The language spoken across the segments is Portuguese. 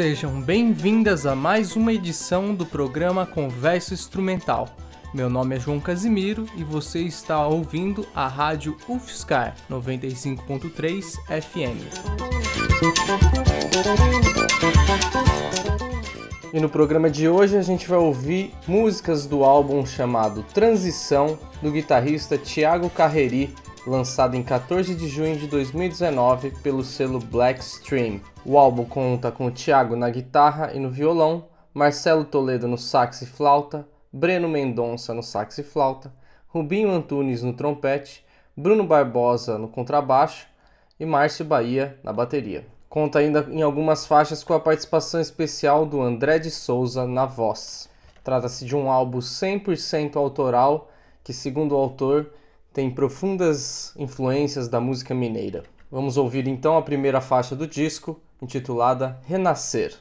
sejam bem-vindas a mais uma edição do programa Conversa Instrumental. Meu nome é João Casimiro e você está ouvindo a rádio UFSCar 95.3 FM. E no programa de hoje a gente vai ouvir músicas do álbum chamado Transição do guitarrista Thiago Carreri, lançado em 14 de junho de 2019 pelo selo Black Stream. O álbum conta com o Thiago na guitarra e no violão, Marcelo Toledo no sax e flauta, Breno Mendonça no sax e flauta, Rubinho Antunes no trompete, Bruno Barbosa no contrabaixo e Márcio Bahia na bateria. Conta ainda em algumas faixas com a participação especial do André de Souza na voz. Trata-se de um álbum 100% autoral que, segundo o autor, tem profundas influências da música mineira. Vamos ouvir então a primeira faixa do disco, intitulada Renascer.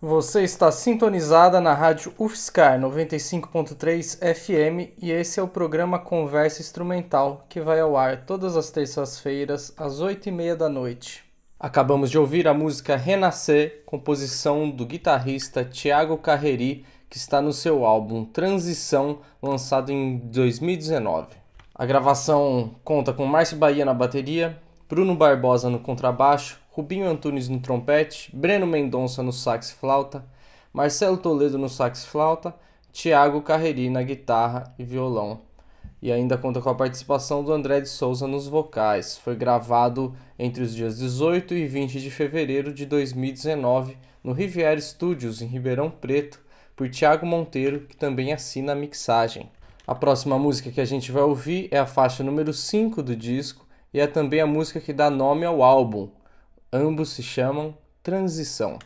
Você está sintonizada na rádio UFSCar 95.3 FM e esse é o programa Conversa Instrumental que vai ao ar todas as terças-feiras às 8h30 da noite. Acabamos de ouvir a música Renascer, composição do guitarrista Thiago Carreri, que está no seu álbum Transição, lançado em 2019. A gravação conta com Márcio Bahia na bateria, Bruno Barbosa no contrabaixo, Rubinho Antunes no trompete, Breno Mendonça no sax flauta, Marcelo Toledo no sax flauta, Tiago Carreri na guitarra e violão. E ainda conta com a participação do André de Souza nos vocais. Foi gravado entre os dias 18 e 20 de fevereiro de 2019 no Riviera Studios, em Ribeirão Preto, por Tiago Monteiro, que também assina a mixagem. A próxima música que a gente vai ouvir é a faixa número 5 do disco e é também a música que dá nome ao álbum, Ambos se chamam transição.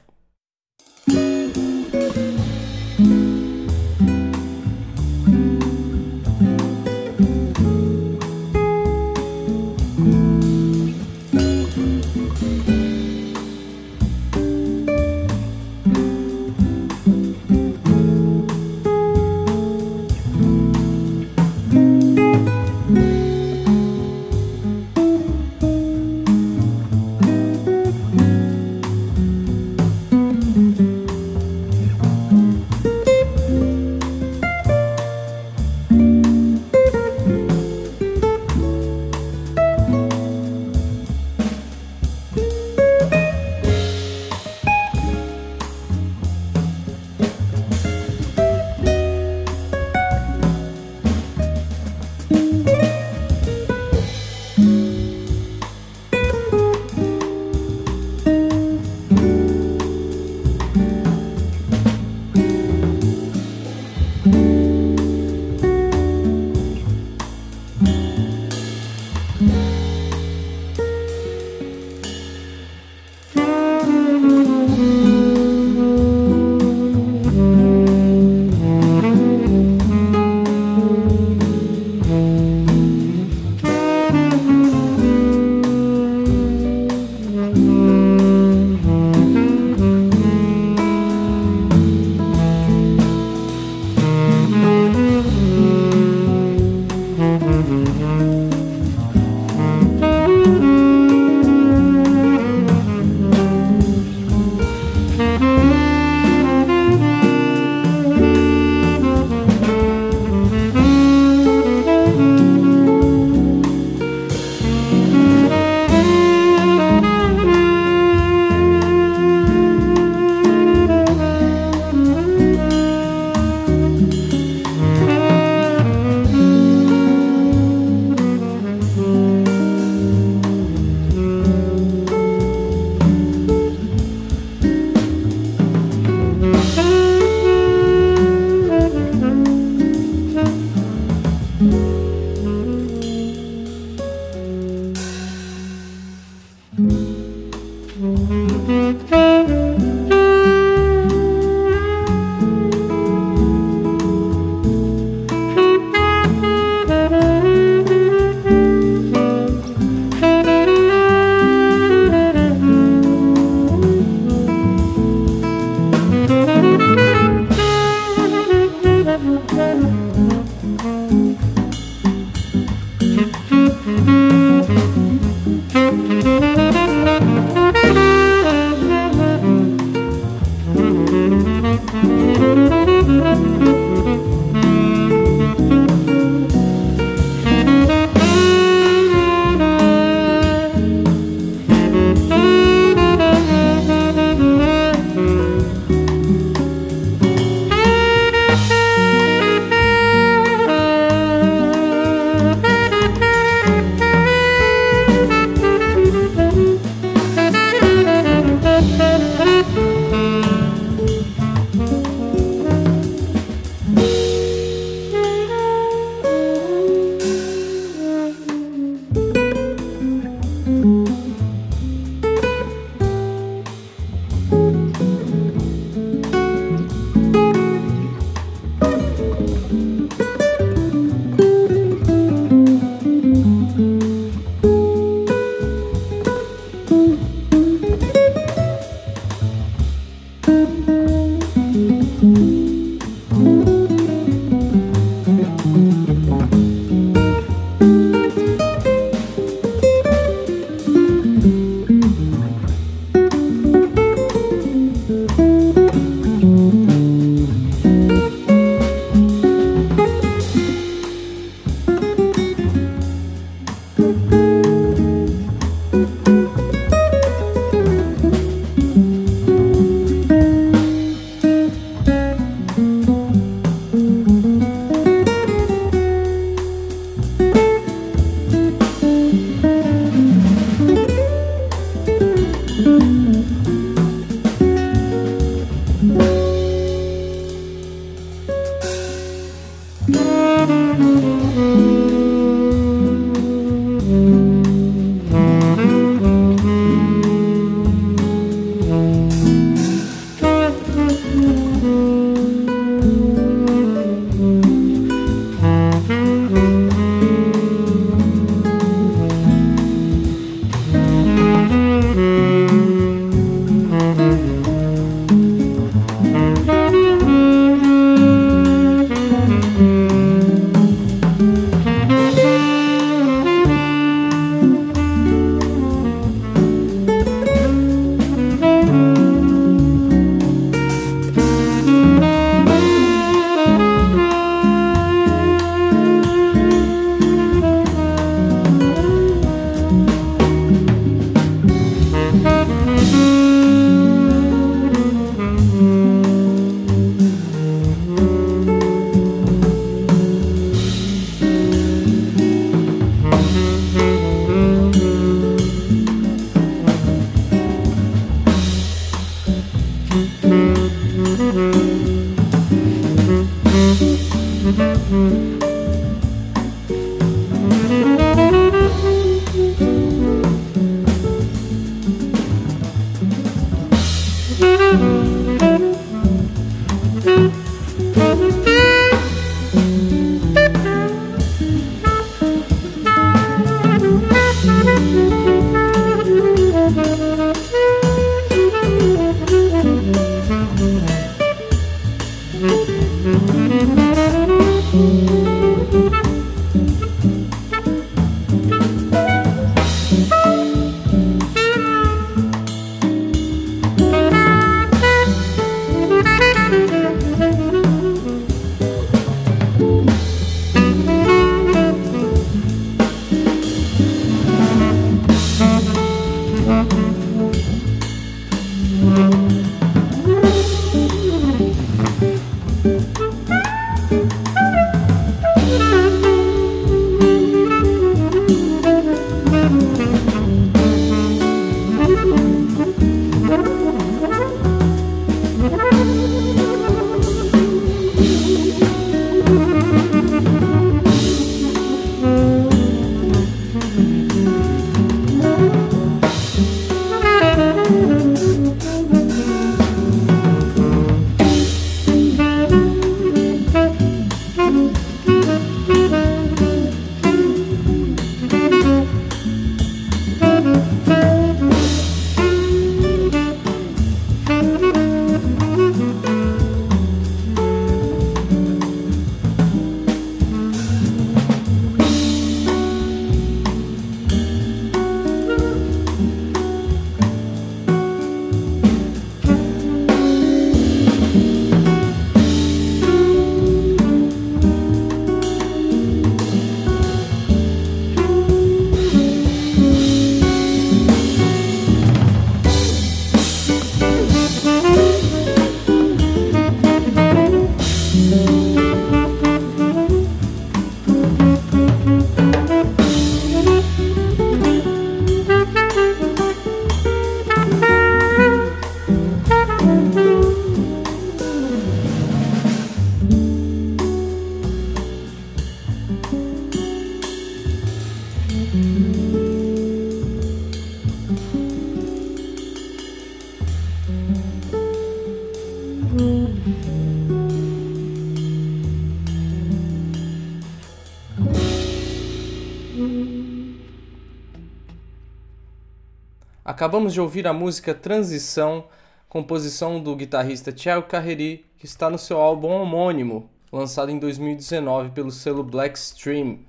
Acabamos de ouvir a música Transição, composição do guitarrista Thiago Carreri, que está no seu álbum homônimo, lançado em 2019 pelo selo Black Stream.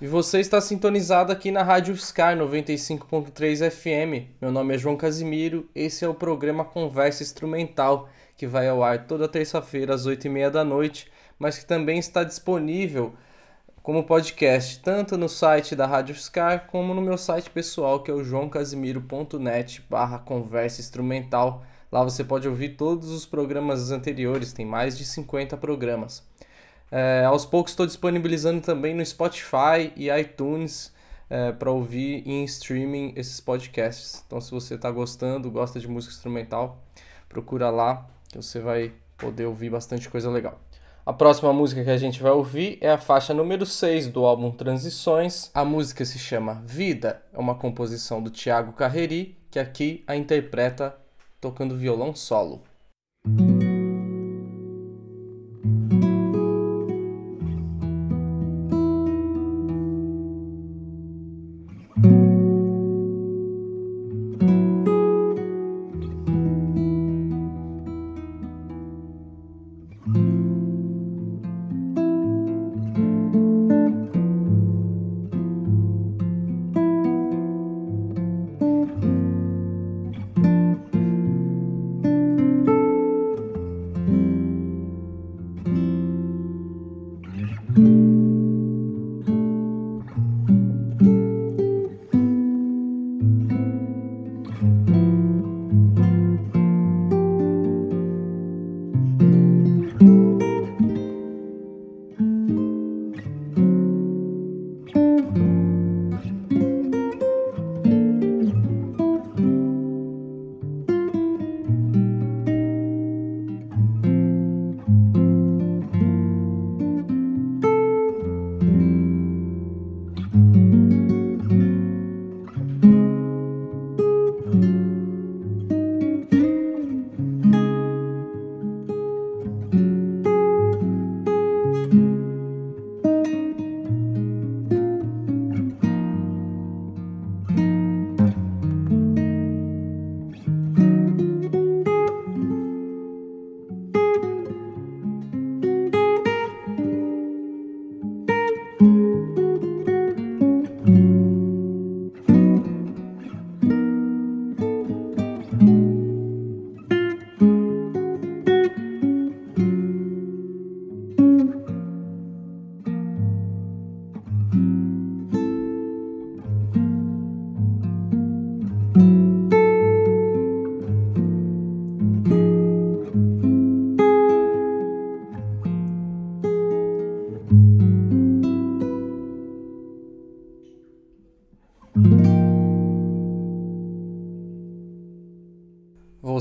E você está sintonizado aqui na Rádio Sky 95.3 FM. Meu nome é João Casimiro, esse é o programa Conversa Instrumental, que vai ao ar toda terça-feira às 8h30 da noite, mas que também está disponível como podcast, tanto no site da Rádio Scar como no meu site pessoal, que é o joãocasimiro.net barra conversa instrumental. Lá você pode ouvir todos os programas anteriores, tem mais de 50 programas. É, aos poucos estou disponibilizando também no Spotify e iTunes é, para ouvir em streaming esses podcasts. Então, se você está gostando, gosta de música instrumental, procura lá que você vai poder ouvir bastante coisa legal. A próxima música que a gente vai ouvir é a faixa número 6 do álbum Transições. A música se chama Vida, é uma composição do Tiago Carreri, que aqui a interpreta tocando violão solo.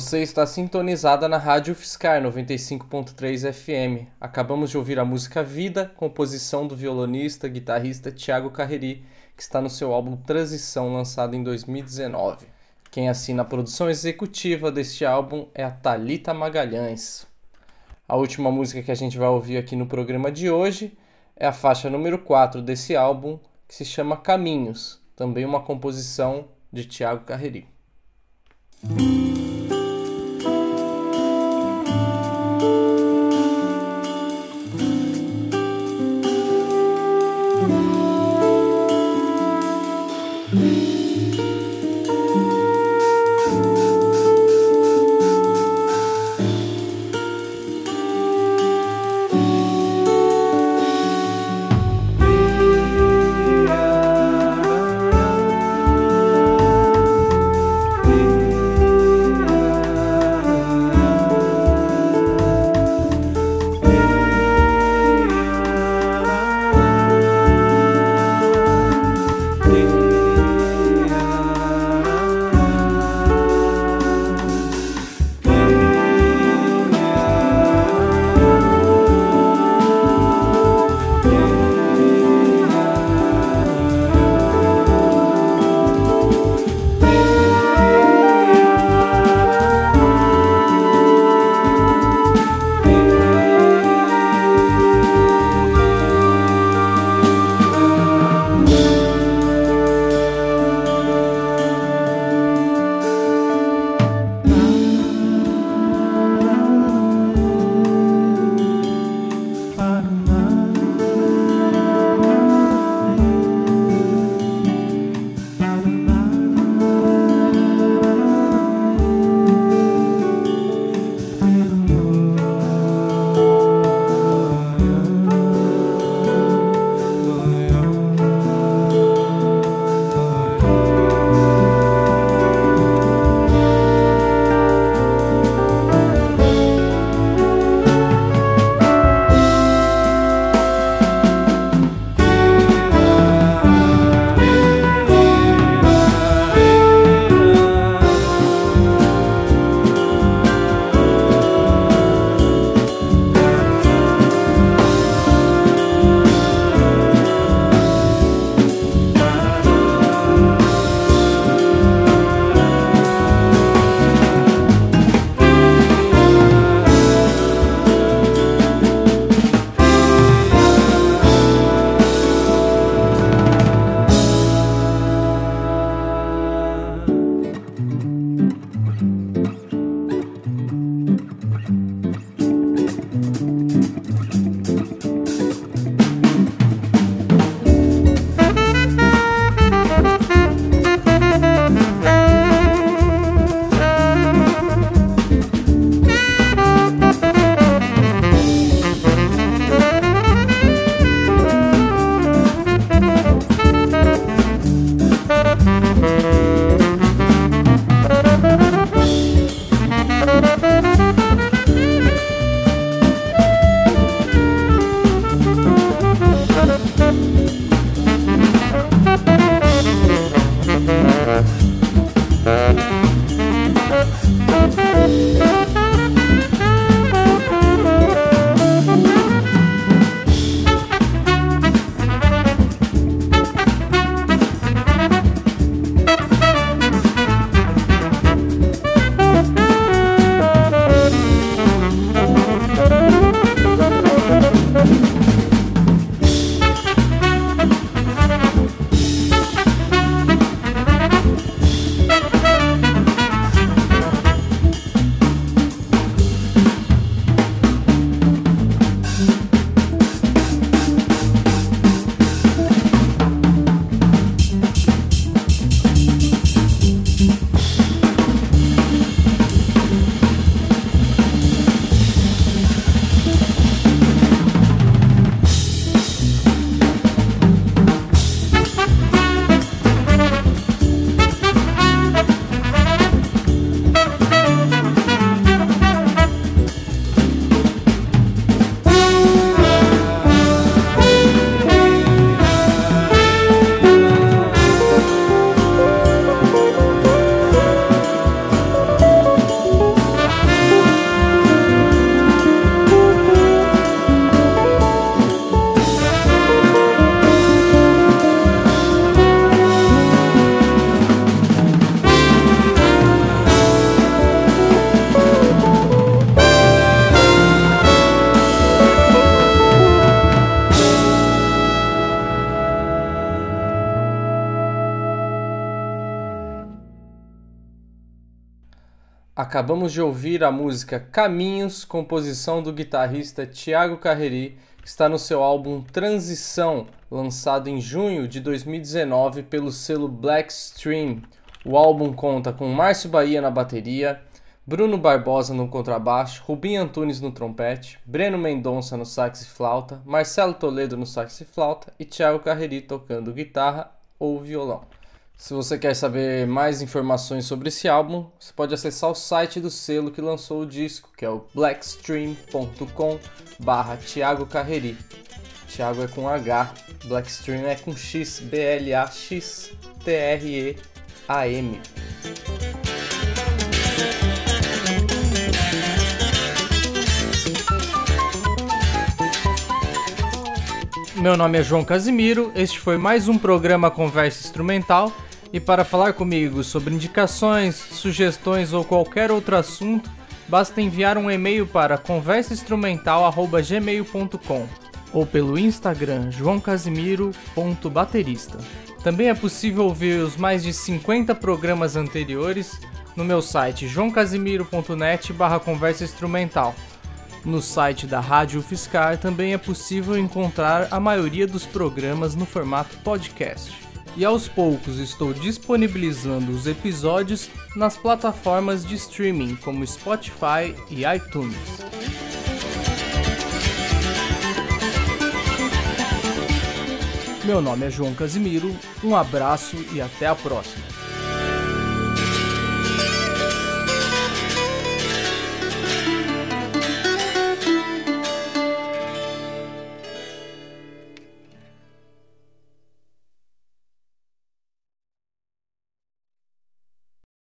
Você está sintonizada na Rádio Fiscar 95.3 FM. Acabamos de ouvir a música Vida, composição do violonista guitarrista Tiago Carreri, que está no seu álbum Transição, lançado em 2019. Quem assina a produção executiva deste álbum é a Talita Magalhães. A última música que a gente vai ouvir aqui no programa de hoje é a faixa número 4 desse álbum, que se chama Caminhos, também uma composição de Tiago Carreri. Acabamos de ouvir a música Caminhos, composição do guitarrista Thiago Carreri, que está no seu álbum Transição, lançado em junho de 2019 pelo selo Blackstream. O álbum conta com Márcio Bahia na bateria, Bruno Barbosa no contrabaixo, Rubinho Antunes no trompete, Breno Mendonça no sax e flauta, Marcelo Toledo no sax e flauta e Thiago Carreri tocando guitarra ou violão. Se você quer saber mais informações sobre esse álbum, você pode acessar o site do selo que lançou o disco, que é o blackstream.com barra Thiago Carreri. Thiago é com H, Blackstream é com X, B-L-A-X-T-R-E-A-M. Meu nome é João Casimiro, este foi mais um programa Conversa Instrumental e para falar comigo sobre indicações, sugestões ou qualquer outro assunto, basta enviar um e-mail para conversainstrumental@gmail.com ou pelo Instagram joãocasimiro.baterista. Também é possível ouvir os mais de 50 programas anteriores no meu site joãocasimiro.net/conversa instrumental. No site da Rádio Fiscar também é possível encontrar a maioria dos programas no formato podcast e aos poucos estou disponibilizando os episódios nas plataformas de streaming como Spotify e iTunes. Meu nome é João Casimiro, um abraço e até a próxima.